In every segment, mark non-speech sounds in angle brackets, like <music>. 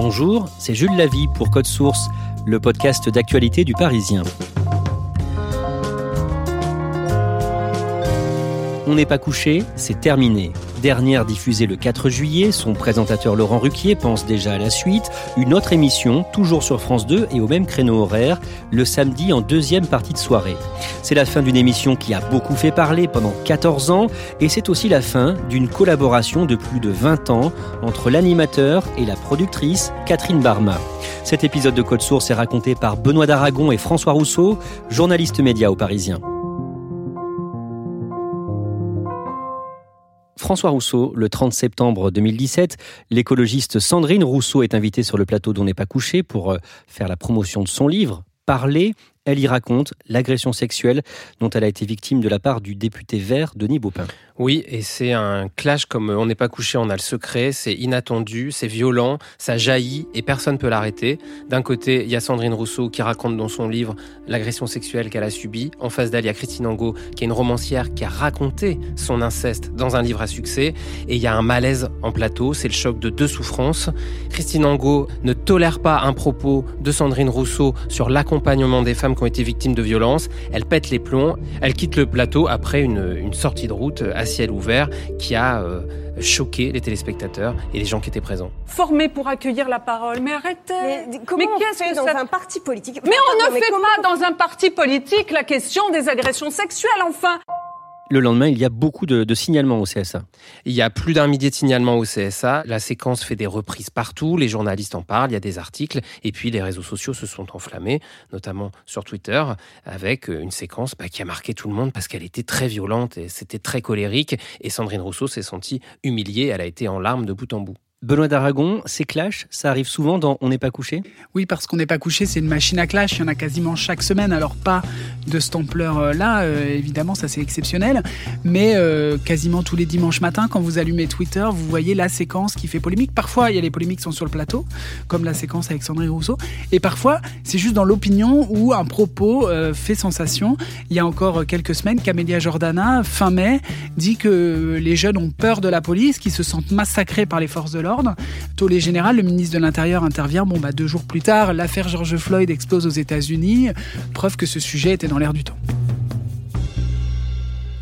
Bonjour, c'est Jules Lavie pour Code Source, le podcast d'actualité du Parisien. On n'est pas couché, c'est terminé. Dernière diffusée le 4 juillet, son présentateur Laurent Ruquier pense déjà à la suite. Une autre émission, toujours sur France 2 et au même créneau horaire, le samedi en deuxième partie de soirée. C'est la fin d'une émission qui a beaucoup fait parler pendant 14 ans et c'est aussi la fin d'une collaboration de plus de 20 ans entre l'animateur et la productrice Catherine Barma. Cet épisode de Code Source est raconté par Benoît Daragon et François Rousseau, journalistes médias au Parisien. François Rousseau, le 30 septembre 2017, l'écologiste Sandrine Rousseau est invitée sur le plateau d'On n'est pas couché pour euh, faire la promotion de son livre Parler. Elle y raconte l'agression sexuelle dont elle a été victime de la part du député vert Denis Baupin. Oui, et c'est un clash comme on n'est pas couché, on a le secret, c'est inattendu, c'est violent, ça jaillit et personne ne peut l'arrêter. D'un côté, il y a Sandrine Rousseau qui raconte dans son livre l'agression sexuelle qu'elle a subie. En face d'elle, il y a Christine Angot qui est une romancière qui a raconté son inceste dans un livre à succès. Et il y a un malaise en plateau, c'est le choc de deux souffrances. Christine Angot ne tolère pas un propos de Sandrine Rousseau sur l'accompagnement des femmes qui ont été victimes de violences. Elle pète les plombs, elle quitte le plateau après une, une sortie de route à ciel ouvert qui a euh, choqué les téléspectateurs et les gens qui étaient présents. Formé pour accueillir la parole, mais arrêtez. Mais comment qu'est-ce fait que dans ça- un parti politique? Mais on ne mais fait pas dans un parti politique la question des agressions sexuelles, enfin Le lendemain, il y a beaucoup de, signalements au CSA. Il y a plus d'un millier de signalements au CSA. La séquence fait des reprises partout. Les journalistes en parlent. Il y a des articles. Et puis, les réseaux sociaux se sont enflammés, notamment sur Twitter, avec une séquence bah, qui a marqué tout le monde parce qu'elle était très violente et c'était très colérique. Et Sandrine Rousseau s'est sentie humiliée. Elle a été en larmes de bout en bout. Benoît d'Aragon, ces clashs, ça arrive souvent dans On n'est pas couché? Oui, parce qu'on n'est pas couché, c'est une machine à clash. Il y en a quasiment chaque semaine. Alors, pas de cette ampleur-là, euh, évidemment, ça c'est exceptionnel. Mais euh, quasiment tous les dimanches matins, quand vous allumez Twitter, vous voyez la séquence qui fait polémique. Parfois, il y a les polémiques qui sont sur le plateau, comme la séquence avec Sandrine Rousseau. Et parfois, c'est juste dans l'opinion où un propos euh, fait sensation. Il y a encore quelques semaines, Camélia Jordana, fin mai, dit que les jeunes ont peur de la police, qu'ils se sentent massacrés par les forces de l'ordre. Tollé général, le ministre de l'Intérieur intervient. Bon, bah, deux jours plus tard, l'affaire George Floyd explose aux États-Unis. Preuve que ce sujet était dans l'air du temps.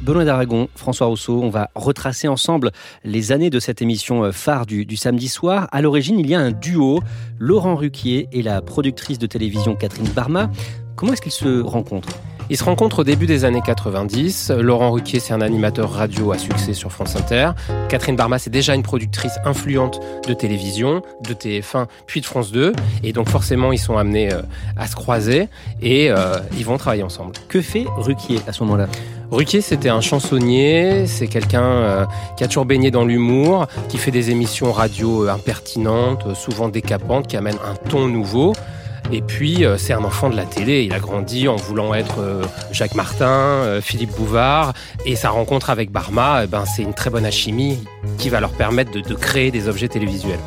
Benoît d'Aragon, François Rousseau, on va retracer ensemble les années de cette émission euh, phare du, du samedi soir. À l'origine, il y a un duo, Laurent Ruquier et la productrice de télévision Catherine Barma. Comment est-ce qu'ils se rencontrent? Ils se rencontrent au début des années 90. Laurent Ruquier, c'est un animateur radio à succès sur France Inter. Catherine Barma, c'est déjà une productrice influente de télévision, de TF1, puis de France 2. Et donc forcément, ils sont amenés euh, à se croiser et euh, ils vont travailler ensemble. Que fait Ruquier à ce moment-là? Ruquier, c'était un chansonnier, c'est quelqu'un euh, qui a toujours baigné dans l'humour, qui fait des émissions radio euh, impertinentes, souvent décapantes, qui amènent un ton nouveau. Et puis, euh, c'est un enfant de la télé. Il a grandi en voulant être euh, Jacques Martin, euh, Philippe Bouvard. Et sa rencontre avec Barma, eh ben, c'est une très bonne alchimie qui va leur permettre de, de créer des objets télévisuels.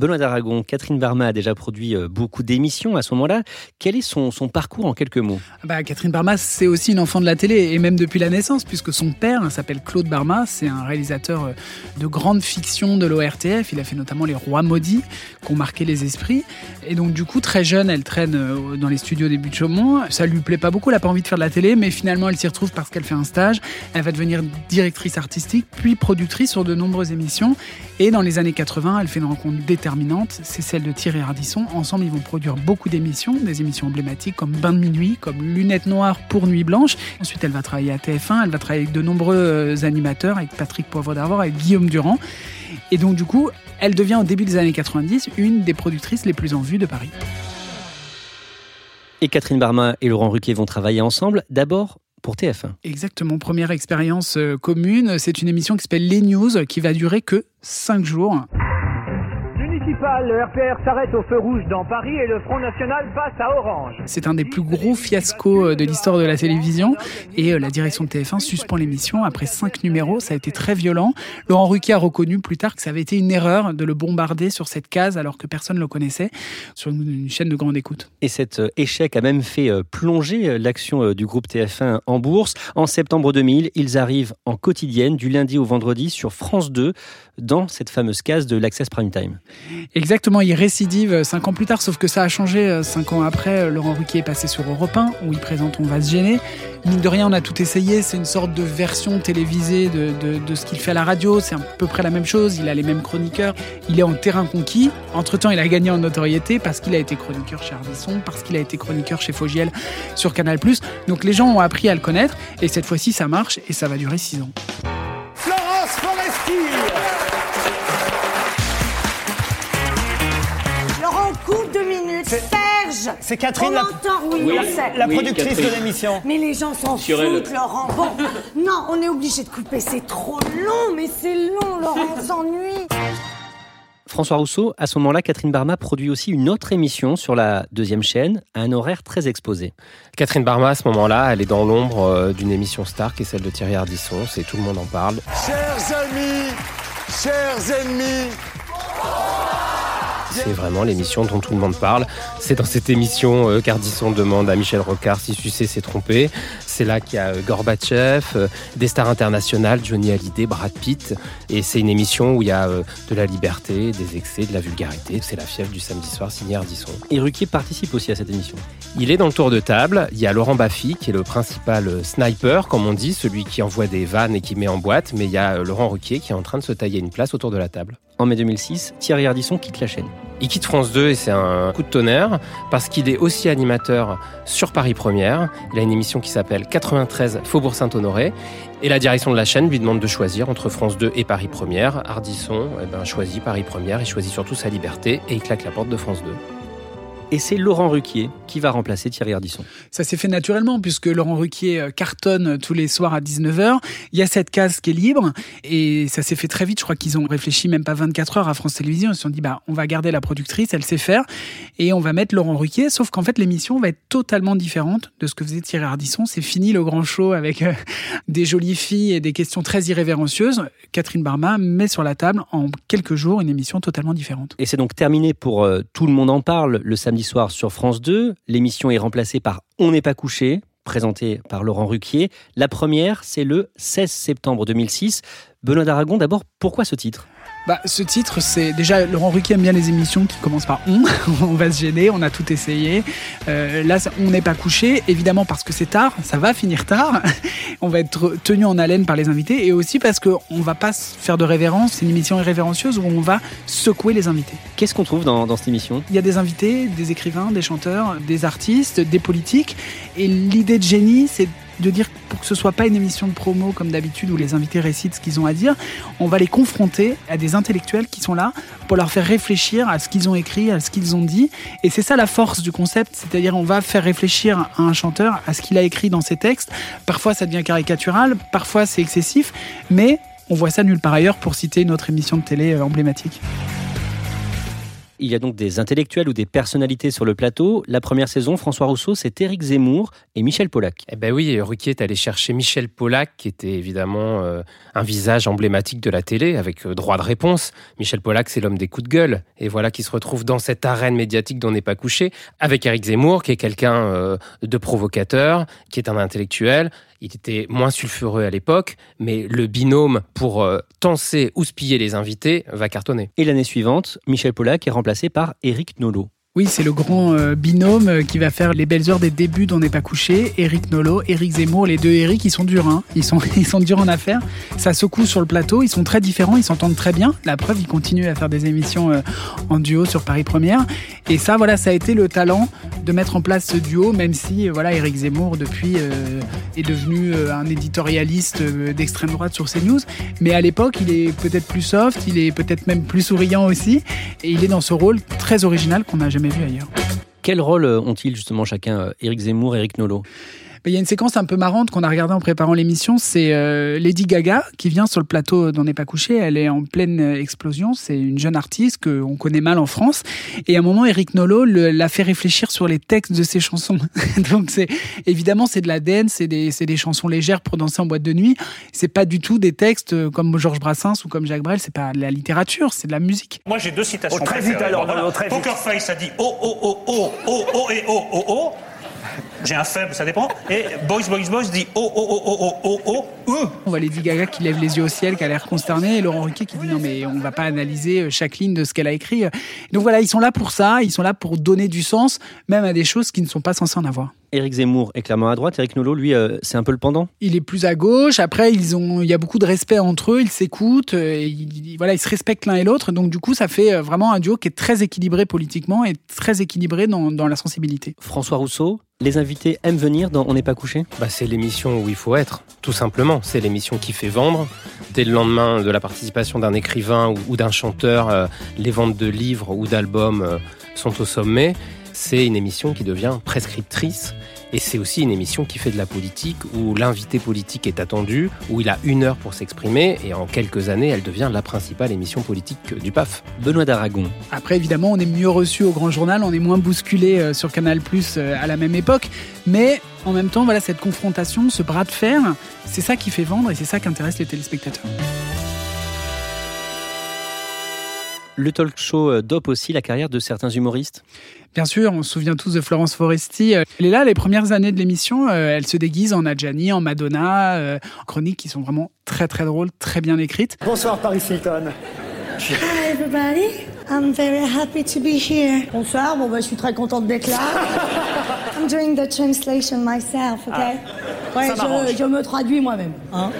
Benoît d'Aragon, Catherine Barma a déjà produit euh, beaucoup d'émissions à ce moment-là. Quel est son, parcours en quelques mots? Bah, Catherine Barma, c'est aussi une enfant de la télé, et même depuis la naissance, puisque son père hein, s'appelle Claude Barma. C'est un réalisateur euh, de grande fiction de l'ORTF. Il a fait notamment Les Rois Maudits, qui ont marqué les esprits. Et donc, du coup, très jeune, elle traîne euh, dans les studios des Buttes Chaumont. Ça lui plaît pas beaucoup, elle a pas envie de faire de la télé, mais finalement, elle s'y retrouve parce qu'elle fait un stage. Elle va devenir directrice artistique, puis productrice sur de nombreuses émissions. Et dans les années 80, elle fait une rencontre déterminante, c'est celle de Thierry Ardisson. Ensemble, ils vont produire beaucoup d'émissions, des émissions emblématiques comme Bain de minuit, comme Lunettes noires pour Nuit blanche. Ensuite, elle va travailler à TF1, elle va travailler avec de nombreux euh, animateurs, avec Patrick Poivre d'Arvor, avec Guillaume Durand. Et donc, du coup, elle devient au début des années 90 une des productrices les plus en vue de Paris. Et Catherine Barma et Laurent Ruquier vont travailler ensemble. D'abord, pour TF1. Exactement, première expérience euh, commune. C'est une émission qui s'appelle Les News qui va durer que 5 jours le RPR s'arrête au feu rouge dans Paris et le Front National passe à Orange. C'est un des plus gros fiascos euh, de l'histoire de la télévision et euh, la direction de TF1 suspend l'émission après cinq numéros. Ça a été très violent. Laurent Ruquier a reconnu plus tard que ça avait été une erreur de le bombarder sur cette case alors que personne ne le connaissait sur une chaîne de grande écoute. Et cet euh, échec a même fait plonger l'action du groupe TF1 en bourse. En septembre 2000, ils arrivent en quotidienne du lundi au vendredi sur France 2 dans cette fameuse case de l'Access Prime Time. Exactement, il récidive euh, cinq ans plus tard, sauf que ça a changé euh, cinq ans après. Euh, Laurent Ruquier est passé sur Europe 1, où il présente On va se gêner. Mine de rien, on a tout essayé. C'est une sorte de version télévisée de, de, ce qu'il fait à la radio. C'est à peu près la même chose. Il a les mêmes chroniqueurs. Il est en terrain conquis. Entre-temps, il a gagné en notoriété parce qu'il a été chroniqueur chez Ardisson, parce qu'il a été chroniqueur chez Fogiel sur Canal+. Donc les gens ont appris à le connaître. Et cette fois-ci, ça marche et ça va durer six ans. C'est Catherine, la... oui, la productrice de l'émission. Mais les gens s'en foutent, Laurent. Bon, <laughs> non, on est obligé de couper, c'est trop long, mais c'est long, Laurent, on s'ennuie. François Rousseau, à ce moment-là, Catherine Barma produit aussi une autre émission sur la deuxième chaîne, à un horaire très exposé. Catherine Barma, à ce moment-là, elle est dans l'ombre euh, d'une émission star qui est celle de Thierry Ardisson. C'est tout le monde en parle. Chers amis, chers ennemis, c'est vraiment l'émission dont tout le monde parle. C'est dans cette émission euh, qu'Ardisson demande à Michel Rocard si Sucé s'est trompé. C'est là qu'il y a euh, Gorbatchev, euh, des stars internationales, Johnny Hallyday, Brad Pitt. Et c'est une émission où il y a de la liberté, des excès, de la vulgarité. C'est la fièvre du samedi soir signé Ardisson. Et Ruquier participe aussi à cette émission. Il est dans le tour de table. Il y a Laurent Baffy qui est le principal sniper, comme on dit, celui qui envoie des vannes et qui met en boîte. Mais il y a Laurent Ruquier qui est en train de se tailler une place autour de la table. En mai 2006, Thierry Ardisson quitte la chaîne. Il quitte France 2 et c'est un coup de tonnerre parce qu'il est aussi animateur sur Paris Première. Il a une émission qui s'appelle 93 Faubourg Saint-Honoré et la direction de la chaîne lui demande de choisir entre France 2 et Paris Première. Ardisson eh ben, choisit Paris Première, il choisit surtout sa liberté et il claque la porte de France 2. Et c'est Laurent Ruquier qui va remplacer Thierry Ardisson. Ça s'est fait naturellement puisque Laurent Ruquier euh, cartonne tous les soirs à 19h. Il y a cette case qui est libre et ça s'est fait très vite. Je crois qu'ils ont réfléchi même pas 24 heures à France Télévisions. Ils se sont dit, bah, on va garder la productrice, elle sait faire et on va mettre Laurent Ruquier. Sauf qu'en fait, l'émission va être totalement différente de ce que faisait Thierry Ardisson. C'est fini le grand show avec euh, des jolies filles et des questions très irrévérencieuses. Catherine Barma met sur la table en quelques jours une émission totalement différente. Et c'est donc terminé pour euh, Tout le monde en parle le samedi soir sur France 2. L'émission est remplacée par On n'est pas couché, présenté par Laurent Ruquier. La première, c'est le 16 septembre 2006. Benoît d'Aragon, d'abord, pourquoi ce titre? Bah, ce titre, c'est déjà Laurent Ruquier aime bien les émissions qui commencent par on. <laughs> on va se gêner, on a tout essayé. Euh, là, on n'est pas couché, évidemment parce que c'est tard, ça va finir tard. <laughs> on va être tenu en haleine par les invités et aussi parce qu'on va pas faire de révérence. C'est une émission irrévérencieuse où on va secouer les invités. Qu'est-ce qu'on trouve dans, dans cette émission? Il y a des invités, des écrivains, des chanteurs, des artistes, des politiques. Et l'idée de génie, c'est de dire pour que ce soit pas une émission de promo comme d'habitude où les invités récitent ce qu'ils ont à dire, on va les confronter à des intellectuels qui sont là pour leur faire réfléchir à ce qu'ils ont écrit, à ce qu'ils ont dit. Et c'est ça la force du concept, c'est-à-dire on va faire réfléchir à un chanteur à ce qu'il a écrit dans ses textes. Parfois ça devient caricatural, parfois c'est excessif, mais on voit ça nulle part ailleurs pour citer une autre émission de télé euh, emblématique. Il y a donc des intellectuels ou des personnalités sur le plateau. La première saison, François Rousseau, c'est Éric Zemmour et Michel Polac. Eh ben oui, Ruquier est allé chercher Michel Polac, qui était évidemment euh, un visage emblématique de la télé, avec euh, droit de réponse. Michel Polac, c'est l'homme des coups de gueule. Et voilà qui se retrouve dans cette arène médiatique dont on n'est pas couché, avec Éric Zemmour, qui est quelqu'un euh, de provocateur, qui est un intellectuel, il était moins sulfureux à l'époque, mais le binôme pour euh, tenser ou spiller les invités va cartonner. Et l'année suivante, Michel Pollack est remplacé par Éric Nolot. Oui, c'est le grand euh, binôme euh, qui va faire les belles heures des débuts d'On n'est pas couché. Eric Nolo, Eric Zemmour, les deux Eric, ils sont durs, hein. ils, sont, <laughs> ils sont durs en affaires. Ça secoue sur le plateau, ils sont très différents, ils s'entendent très bien. La preuve, ils continuent à faire des émissions euh, en duo sur Paris Première. Et ça, voilà, ça a été le talent de mettre en place ce duo, même si, voilà, Eric Zemmour, depuis, est devenu un éditorialiste d'extrême droite sur CNews. Mais à l'époque, il est peut-être plus soft, il est peut-être même plus souriant aussi. Et il est dans ce rôle très original qu'on n'a jamais vu ailleurs. Quel rôle ont-ils justement chacun, Éric Zemmour et Éric Nolot Il y a une séquence un peu marrante qu'on a regardée en préparant l'émission, c'est euh, Lady Gaga qui vient sur le plateau d'On n'est pas couché. Elle est en pleine explosion. C'est une jeune artiste qu'on connaît mal en France. Et à un moment, Eric Nolot l'a fait réfléchir sur les textes de ses chansons. <laughs> Donc c'est évidemment c'est de la dance, c'est des, des chansons légères pour danser en boîte de nuit. C'est pas du tout des textes comme Georges Brassens ou comme Jacques Brel. C'est pas de la littérature, c'est de la musique. Moi j'ai deux citations. Oh, très vite alors, voilà. très vite. Poker Face a dit oh oh oh oh oh oh et oh oh oh. J'ai un faible, ça dépend. Et Boys Boys Boys dit oh oh oh oh oh oh oh. On voit Lady Gaga qui lève les yeux au ciel, qui a l'air consterné, et Laurent Ruquier qui dit non mais on va pas analyser chaque ligne de ce qu'elle a écrit. Donc voilà, ils sont là pour ça, ils sont là pour donner du sens, même à des choses qui ne sont pas censées en avoir. Éric Zemmour est clairement à droite. Éric Nolot, lui, euh, c'est un peu le pendant. Il est plus à gauche. Après, ils ont, il y a beaucoup de respect entre eux. Ils s'écoutent. Et ils, voilà, ils se respectent l'un et l'autre. Donc, du coup, ça fait euh, vraiment un duo qui est très équilibré politiquement et très équilibré dans, dans la sensibilité. François Rousseau, les invités aiment venir dans On n'est pas couché? Bah, C'est l'émission où il faut être, tout simplement. C'est l'émission qui fait vendre. Dès le lendemain de la participation d'un écrivain ou, ou d'un chanteur, euh, les ventes de livres ou d'albums euh, sont au sommet. C'est une émission qui devient prescriptrice. Et c'est aussi une émission qui fait de la politique, où l'invité politique est attendu, où il a une heure pour s'exprimer, et en quelques années, elle devient la principale émission politique du PAF. Benoît d'Aragon. Après, évidemment, on est mieux reçu au Grand Journal, on est moins bousculé euh, sur Canal Plus à la même époque, mais en même temps, voilà, cette confrontation, ce bras de fer, c'est ça qui fait vendre et c'est ça qui intéresse les téléspectateurs. Le talk show dope aussi la carrière de certains humoristes Bien sûr, on se souvient tous de Florence Foresti. Elle est là les premières années de l'émission. Elle se déguise en Adjani, en Madonna, euh, en chroniques qui sont vraiment très très drôles, très bien écrites. Bonsoir Paris Hilton. Hi everybody, I'm very happy to be here. Bonsoir, bon bah je suis très contente d'être là. I'm doing the translation myself, ok Ouais, je, je me traduis moi-même. Hein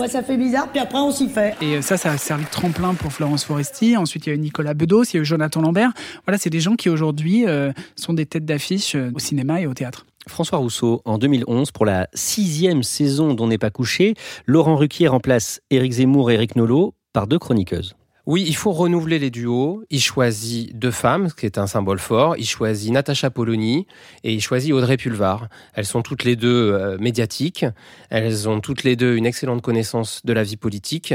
Ouais, ça fait bizarre, puis après on s'y fait. Et ça, ça a servi de tremplin pour Florence Foresti. Ensuite, il y a eu Nicolas Bedos, il y a eu Jonathan Lambert. Voilà, c'est des gens qui aujourd'hui euh, sont des têtes d'affiche euh, au cinéma et au théâtre. François Rousseau, en 2011, pour la sixième saison d'On n'est pas couché, Laurent Ruquier remplace Éric Zemmour et Éric Nolot par deux chroniqueuses. Oui, il faut renouveler les duos. Il choisit deux femmes, ce qui est un symbole fort. Il choisit Natacha Polony et il choisit Audrey Pulvar. Elles sont toutes les deux euh, médiatiques. Elles ont toutes les deux une excellente connaissance de la vie politique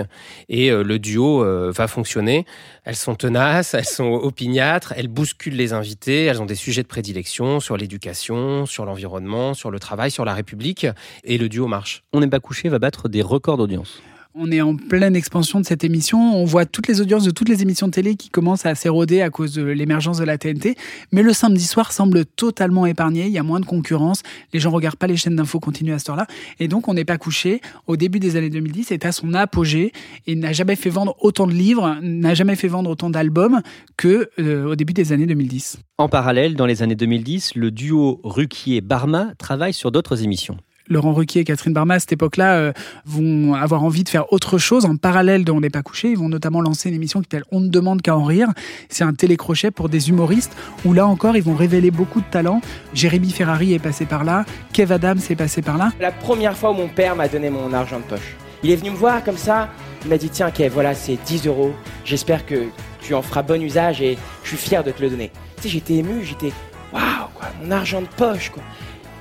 et euh, le duo euh, va fonctionner. Elles sont tenaces, elles sont opiniâtres, elles bousculent les invités. Elles ont des sujets de prédilection sur l'éducation, sur l'environnement, sur le travail, sur la République et le duo marche. On n'est pas couché va battre des records d'audience. On est en pleine expansion de cette émission. On voit toutes les audiences de toutes les émissions de télé qui commencent à s'éroder à cause de l'émergence de la TNT. Mais le samedi soir semble totalement épargné. Il y a moins de concurrence. Les gens regardent pas les chaînes d'infos continues à cette heure-là. Et donc, on n'est pas couché. Au début des années 2010, est à son apogée et n'a jamais fait vendre autant de livres, n'a jamais fait vendre autant d'albums que euh, au début des années 2010. En parallèle, dans les années 2010, le duo Ruquier-Barma travaille sur d'autres émissions. Laurent Ruquier et Catherine Barma à cette époque-là euh, vont avoir envie de faire autre chose en parallèle de On n'est pas couché. Ils vont notamment lancer une émission qui s'appelle On ne demande qu'à en rire. C'est un télécrochet pour des humoristes où là encore ils vont révéler beaucoup de talent. Jérémy Ferrari est passé par là, Kev Adams est passé par là. La première fois où mon père m'a donné mon argent de poche, il est venu me voir comme ça. Il m'a dit tiens Kev, voilà c'est 10 euros. J'espère que tu en feras bon usage et je suis fier de te le donner. Tu sais j'étais ému, j'étais waouh quoi, mon argent de poche quoi.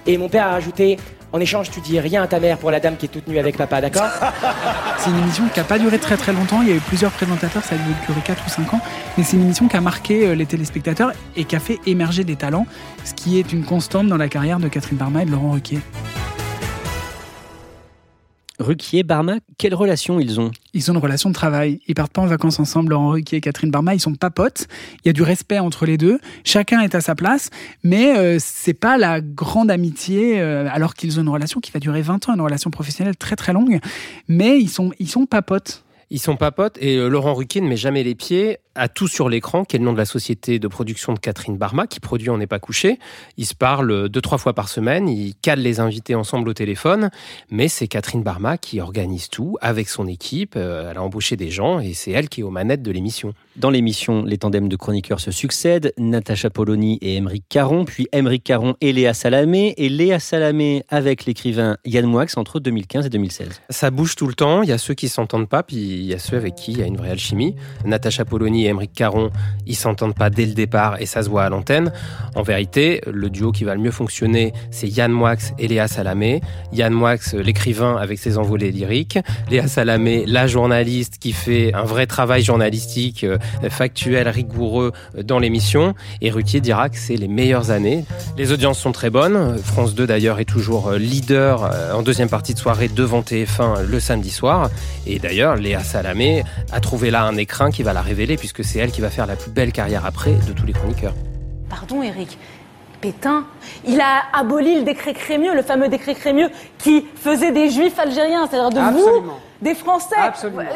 Et mon père a ajouté en échange, tu dis rien à ta mère pour la dame qui est toute nue avec papa, d'accord <laughs> C'est une émission qui n'a pas duré très très longtemps. Il y a eu plusieurs présentateurs, ça a duré 4 ou 5 ans. Mais c'est une émission qui a marqué euh, les téléspectateurs et qui a fait émerger des talents, ce qui est une constante dans la carrière de Catherine Barma et de Laurent Ruquier. Ruquier, Barma, quelle relation ils ont? Ils ont une relation de travail. Ils partent pas en vacances ensemble, Laurent Ruquier et Catherine Barma. Ils sont pas potes. Il y a du respect entre les deux. Chacun est à sa place, mais euh, c'est pas la grande amitié. Euh, alors qu'ils ont une relation qui va durer 20 ans, une relation professionnelle très très longue. Mais ils sont ils sont pas potes. Ils sont pas potes et euh, Laurent Ruquier ne met jamais les pieds à tout sur l'écran, qui est le nom de la société de production de Catherine Barma, qui produit On n'est pas couché. Ils se parlent deux, trois fois par semaine, ils calent les invités ensemble au téléphone, mais c'est Catherine Barma qui organise tout avec son équipe. Euh, elle a embauché des gens et c'est elle qui est aux manettes de l'émission. Dans l'émission, les tandems de chroniqueurs se succèdent, Natacha Polony et Émeric Caron, puis Émeric Caron et Léa Salamé, et Léa Salamé avec l'écrivain Yann Moix entre 2015 et 2016. Ça bouge tout le temps, il y a ceux qui s'entendent pas, puis il y a ceux avec qui il y a une vraie alchimie. Natacha Polony et Émeric Caron, ils s'entendent pas dès le départ et ça se voit à l'antenne. En vérité, le duo qui va le mieux fonctionner, c'est Yann Moix et Léa Salamé. Yann Moix, l'écrivain avec ses envolées lyriques. Léa Salamé, la journaliste qui fait un vrai travail journalistique, euh, factuel, rigoureux euh, dans l'émission. Et Ruquier dira que c'est les meilleures années. Les audiences sont très bonnes. France 2 d'ailleurs est toujours euh, leader en deuxième partie de soirée devant TF1 le samedi soir. Et d'ailleurs, Léa Salamé a trouvé là un écrin qui va la révéler puisque c'est elle qui va faire la plus belle carrière après de tous les chroniqueurs. Pardon Eric, Pétain, il a aboli le décret Crémieux, le fameux décret Crémieux qui faisait des juifs algériens, c'est-à-dire de vous, des Français.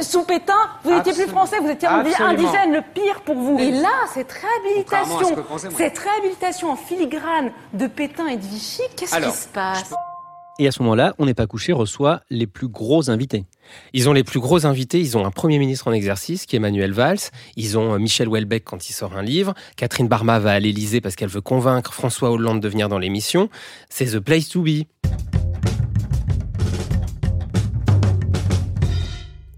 Sous Pétain, vous n'étiez plus français, vous étiez indigène, le pire pour vous. Et là, cette réhabilitation, cette réhabilitation en filigrane de Pétain et de Vichy, qu'est-ce qui se passe et à ce moment-là, On n'est pas couché reçoit les plus gros invités. Ils ont les plus gros invités. Ils ont un Premier ministre en exercice qui est Emmanuel Valls. Ils ont euh, Michel Houellebecq quand il sort un livre. Catherine Barma va à l'Élysée parce qu'elle veut convaincre François Hollande de venir dans l'émission. C'est The Place to Be.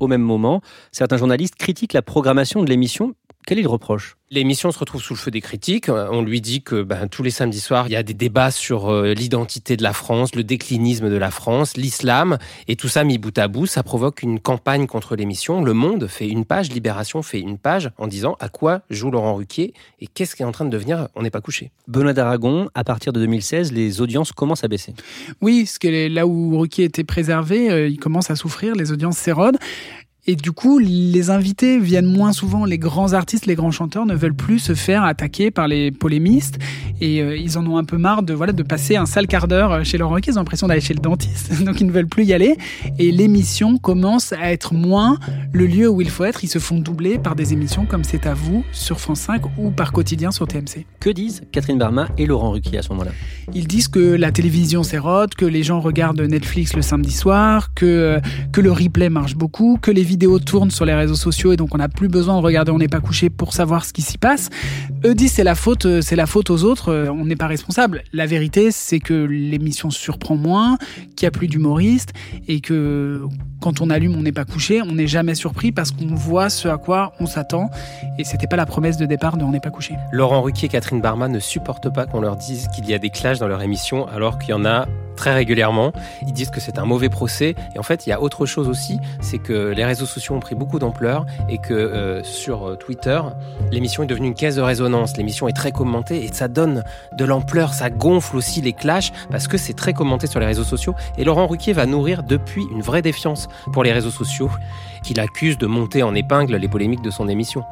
Au même moment, certains journalistes critiquent la programmation de l'émission. Quel est le reproche L'émission se retrouve sous le feu des critiques. On lui dit que ben, tous les samedis soirs, il y a des débats sur euh, l'identité de la France, le déclinisme de la France, l'islam, et tout ça mis bout à bout, ça provoque une campagne contre l'émission. Le Monde fait une page, Libération fait une page en disant à quoi joue Laurent Ruquier et qu'est-ce qui est en train de devenir? On n'est pas couché. Benoît d'Aragon, à partir de 2016, les audiences commencent à baisser. Oui, ce que là où Ruquier était préservé, euh, il commence à souffrir, les audiences s'érodent. Et du coup, les invités viennent moins souvent. Les grands artistes, les grands chanteurs ne veulent plus se faire attaquer par les polémistes. Et euh, ils en ont un peu marre de, voilà, de passer un sale quart d'heure euh, chez Laurent Ruquier. Ils ont l'impression d'aller chez le dentiste. <laughs> Donc ils ne veulent plus y aller. Et l'émission commence à être moins le lieu où il faut être. Ils se font doubler par des émissions comme C'est à vous sur France 5 ou par quotidien sur TMC. Que disent Catherine Barma et Laurent Ruquier à ce moment-là? Ils disent que la télévision s'érode, que les gens regardent Netflix le samedi soir, que, euh, que le replay marche beaucoup, que les vidéos tournent sur les réseaux sociaux et donc on n'a plus besoin de regarder On n'est pas couché pour savoir ce qui s'y passe. Eux disent c'est la faute, euh, c'est la faute aux autres, euh, on n'est pas responsable. La vérité, c'est que l'émission surprend moins, qu'il n'y a plus d'humoristes et que quand on allume On n'est pas couché, on n'est jamais surpris parce qu'on voit ce à quoi on s'attend et c'était pas la promesse de départ de On n'est pas couché. Laurent Ruquier et Catherine Barma ne supportent pas qu'on leur dise qu'il y a des clashs dans leur émission alors qu'il y en a très régulièrement. Ils disent que c'est un mauvais procès. Et en fait, il y a autre chose aussi, c'est que les réseaux sociaux ont pris beaucoup d'ampleur et que euh, sur euh, Twitter, l'émission est devenue une caisse de résonance. L'émission est très commentée et ça donne de l'ampleur, ça gonfle aussi les clashs parce que c'est très commenté sur les réseaux sociaux. Et Laurent Ruquier va nourrir depuis une vraie défiance pour les réseaux sociaux qu'il accuse de monter en épingle les polémiques de son émission.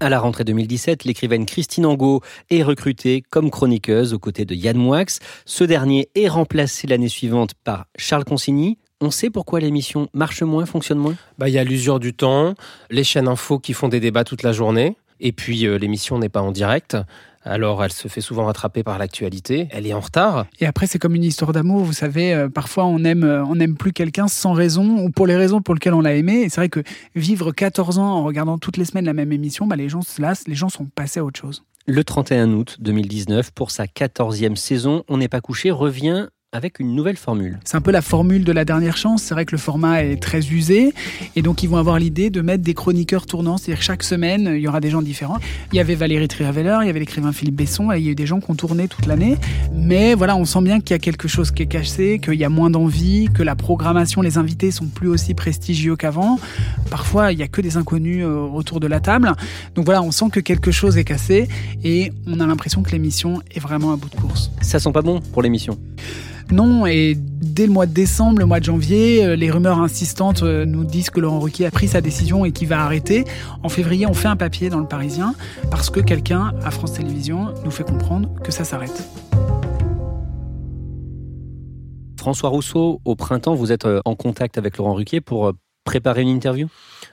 À la rentrée 2017, l'écrivaine Christine Angot est recrutée comme chroniqueuse aux côtés de Yann Moix. Ce dernier est remplacé l'année suivante par Charles Consigny. On sait pourquoi l'émission marche moins, fonctionne moins? Bah, Il y a l'usure du temps, les chaînes info qui font des débats toute la journée, et puis euh, l'émission n'est pas en direct. Alors elle se fait souvent rattraper par l'actualité, elle est en retard. Et après c'est comme une histoire d'amour, vous savez, euh, parfois on aime euh, on n'aime plus quelqu'un sans raison ou pour les raisons pour lesquelles on l'a aimé. Et c'est vrai que vivre 14 ans en regardant toutes les semaines la même émission, bah, les gens se lassent, les gens sont passés à autre chose. Le 31 août 2019, pour sa 14e saison, On n'est pas couché revient avec une nouvelle formule. C'est un peu la formule de la dernière chance. C'est vrai que le format est très usé et donc ils vont avoir l'idée de mettre des chroniqueurs tournants. C'est-à-dire chaque semaine, il y aura des gens différents. Il y avait Valérie Trierweiler, il y avait l'écrivain Philippe Besson, et il y a eu des gens qui ont tourné toute l'année. Mais voilà, on sent bien qu'il y a quelque chose qui est caché, qu'il y a moins d'envie, que la programmation, les invités sont plus aussi prestigieux qu'avant. Parfois, il n'y a que des inconnus euh, autour de la table. Donc voilà, on sent que quelque chose est cassé et on a l'impression que l'émission est vraiment à bout de course. Ça sent pas bon pour l'émission non, et dès le mois de décembre, le mois de janvier, euh, les rumeurs insistantes euh, nous disent que Laurent Ruquier a pris sa décision et qu'il va arrêter. En février, on fait un papier dans le Parisien parce que quelqu'un à France Télévisions nous fait comprendre que ça s'arrête. François Rousseau, au printemps, vous êtes euh, en contact avec Laurent Ruquier pour préparer une interview?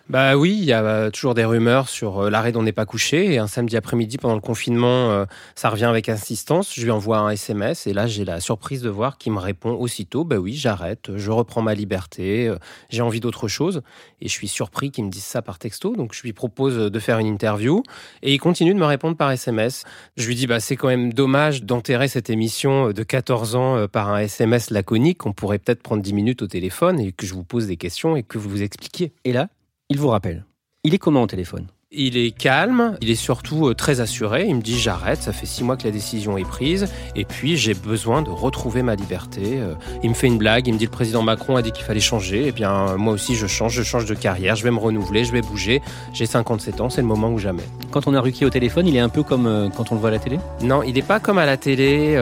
Bah oui, il y a toujours des rumeurs sur euh, l'arrêt d'On n'est pas couché. Et un samedi après-midi, pendant le confinement, euh, ça revient avec insistance. Je lui envoie un SMS et là, j'ai la surprise de voir qu'il me répond aussitôt Bah oui, j'arrête, je reprends ma liberté, euh, j'ai envie d'autre chose. Et je suis surpris qu'il me dise ça par texto. Donc je lui propose de faire une interview et il continue de me répondre par SMS. Je lui dis Bah c'est quand même dommage d'enterrer cette émission de 14 ans par un SMS laconique. On pourrait peut-être prendre 10 minutes au téléphone et que je vous pose des questions et que vous vous expliquiez. Et là, il vous rappelle. Il est comment au téléphone? Il est calme, il est surtout euh, très assuré. Il me dit j'arrête, ça fait six mois que la décision est prise, et puis j'ai besoin de retrouver ma liberté. Euh, il me fait une blague, il me dit le président Macron a dit qu'il fallait changer. Et eh bien moi aussi je change, je change de carrière, je vais me renouveler, je vais bouger. J'ai 57 ans, c'est le moment ou jamais. Quand on a Ruquier au téléphone, il est un peu comme euh, quand on le voit à la télé? Non, il n'est pas comme à la télé.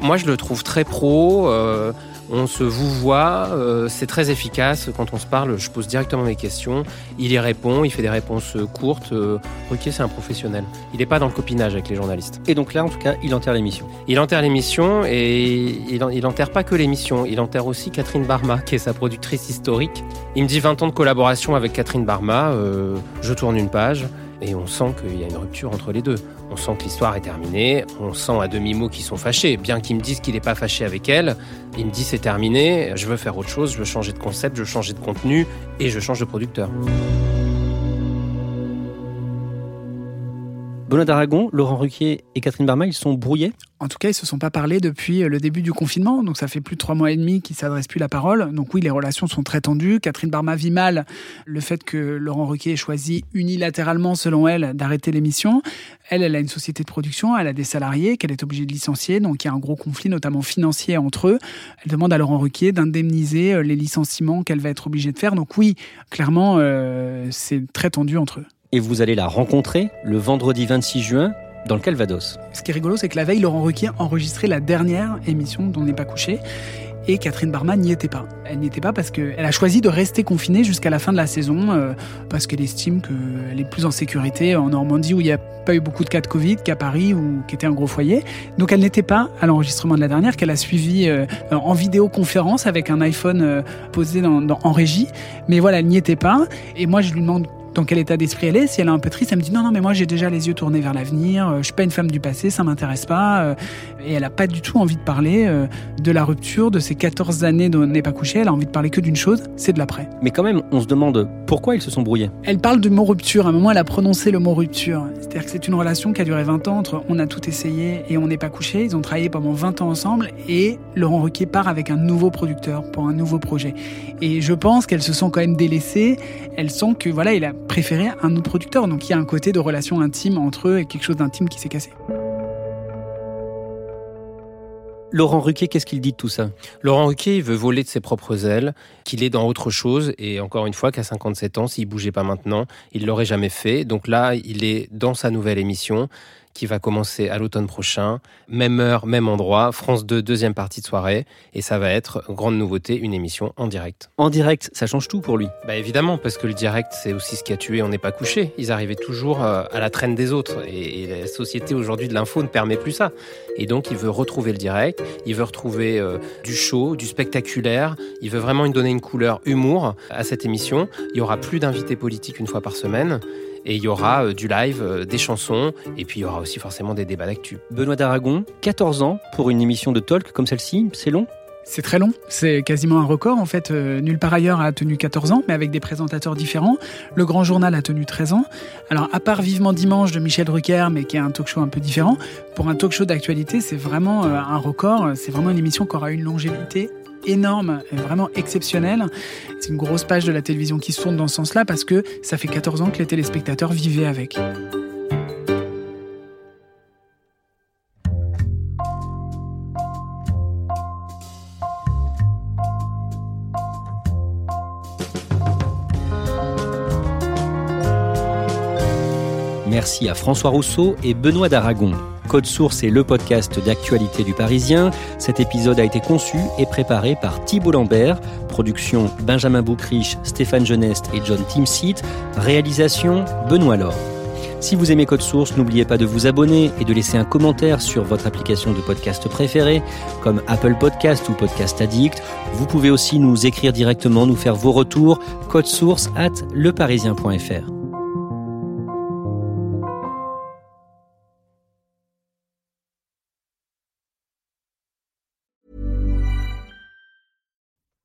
moi je le trouve très pro on se vous voit, euh, c'est très efficace quand on se parle, je pose directement mes questions, il y répond, il fait des réponses courtes. Euh, Ruquier, c'est un professionnel. Il n'est pas dans le copinage avec les journalistes. Et donc là, en tout cas, il enterre l'émission. Il enterre l'émission et il, il enterre pas que l'émission, il enterre aussi Catherine Barma, qui est sa productrice historique. Il me dit 20 ans de collaboration avec Catherine Barma, euh, je tourne une page. Et on sent qu'il y a une rupture entre les deux. On sent que l'histoire est terminée, on sent à demi-mot qu'ils sont fâchés. Bien qu'il me dise qu'il n'est pas fâché avec elle, il me dit c'est terminé, je veux faire autre chose, je veux changer de concept, je veux changer de contenu et je change de producteur. Benoît d'Aragon, Laurent Ruquier et Catherine Barma, ils sont brouillés En tout cas, ils se sont pas parlé depuis le début du confinement, donc ça fait plus de trois mois et demi qu'ils s'adressent plus la parole. Donc oui, les relations sont très tendues. Catherine Barma vit mal le fait que Laurent Ruquier ait choisi unilatéralement, selon elle, d'arrêter l'émission. Elle, elle a une société de production, elle a des salariés qu'elle est obligée de licencier, donc il y a un gros conflit, notamment financier entre eux. Elle demande à Laurent Ruquier d'indemniser euh, les licenciements qu'elle va être obligée de faire. Donc oui, clairement, euh, c'est très tendu entre eux et vous allez la rencontrer le vendredi 26 juin dans le Calvados. Ce qui est rigolo, c'est que la veille, Laurent Ruquier enregistrait la dernière émission dont n'est pas couché. Et Catherine Barma n'y était pas. Elle n'y était pas parce qu'elle a choisi de rester confinée jusqu'à la fin de la saison, euh, parce qu'elle estime qu'elle est plus en sécurité en Normandie où il n'y a pas eu beaucoup de cas de Covid qu'à Paris où qui était un gros foyer. Donc elle n'était pas à l'enregistrement de la dernière, qu'elle a suivi euh, en vidéoconférence avec un iPhone euh, posé en régie. Mais voilà, elle n'y était pas. Et moi, je lui demande dans quel état d'esprit elle est. Si elle est un peu triste, elle me dit non, non, mais moi j'ai déjà les yeux tournés vers l'avenir, euh, je suis pas une femme du passé, ça m'intéresse pas. Euh, et elle a pas du tout envie de parler euh, de la rupture, de ces 14 années dont n'est pas couché. Elle a envie de parler que d'une chose, c'est de l'après. Mais quand même, on se demande pourquoi ils se sont brouillés. Elle parle du mot rupture. À un moment, elle a prononcé le mot rupture. C'est-à-dire que c'est une relation qui a duré 20 ans entre on a tout essayé et on n'est pas couché. Ils ont travaillé pendant 20 ans ensemble et Laurent Ruquier part avec un nouveau producteur pour un nouveau projet. Et je pense qu'elles se sont quand même délaissées. Elles sont que voilà, il a préféré un autre producteur. Donc il y a un côté de relation intime entre eux et quelque chose d'intime qui s'est cassé. Laurent Ruquier, qu'est-ce qu'il dit de tout ça? Laurent Ruquier, il veut voler de ses propres ailes, qu'il est dans autre chose, et encore une fois, qu'à 57 ans, s'il bougeait pas maintenant, il l'aurait jamais fait. Donc là, il est dans sa nouvelle émission qui va commencer à l'automne prochain. Même heure, même endroit, France 2, deuxième partie de soirée. Et ça va être, grande nouveauté, une émission en direct. En direct, ça change tout pour lui Bah évidemment, parce que le direct, c'est aussi ce qui a tué On n'est pas couché. Ils arrivaient toujours euh, à la traîne des autres. Et, la société aujourd'hui de l'info ne permet plus ça. Et donc, il veut retrouver le direct, il veut retrouver euh, du show, du spectaculaire. Il veut vraiment donner une couleur humour à cette émission. Il y aura plus d'invités politiques une fois par semaine et il y aura euh, du live, euh, des chansons, et puis il y aura aussi forcément des débats d'actu. Benoît d'Aragon, 14 ans pour une émission de talk comme celle-ci, c'est long? C'est très long, c'est quasiment un record. En fait, euh, nulle part ailleurs a tenu 14 ans, mais avec des présentateurs différents. Le Grand Journal a tenu 13 ans. Alors, à part Vivement Dimanche de Michel Drucker, mais qui est un talk show un peu différent, pour un talk show d'actualité, c'est vraiment un record. C'est vraiment une émission qui aura une longévité énorme, vraiment exceptionnel. C'est une grosse page de la télévision qui se tourne dans ce sens-là parce que ça fait 14 ans que les téléspectateurs vivaient avec. Merci à François Rousseau et Benoît d'Aragon. Code Source est le podcast d'actualité du Parisien. Cet épisode a été conçu et préparé par Thibault Lambert. Production Benjamin Boucriche, Stéphane Geneste et John Timsit. Réalisation Benoît Laure. Si vous aimez Code Source, n'oubliez pas de vous abonner et de laisser un commentaire sur votre application de podcast préférée, comme Apple Podcast ou Podcast Addict. Vous pouvez aussi nous écrire directement, nous faire vos retours, code source at leparisien.fr.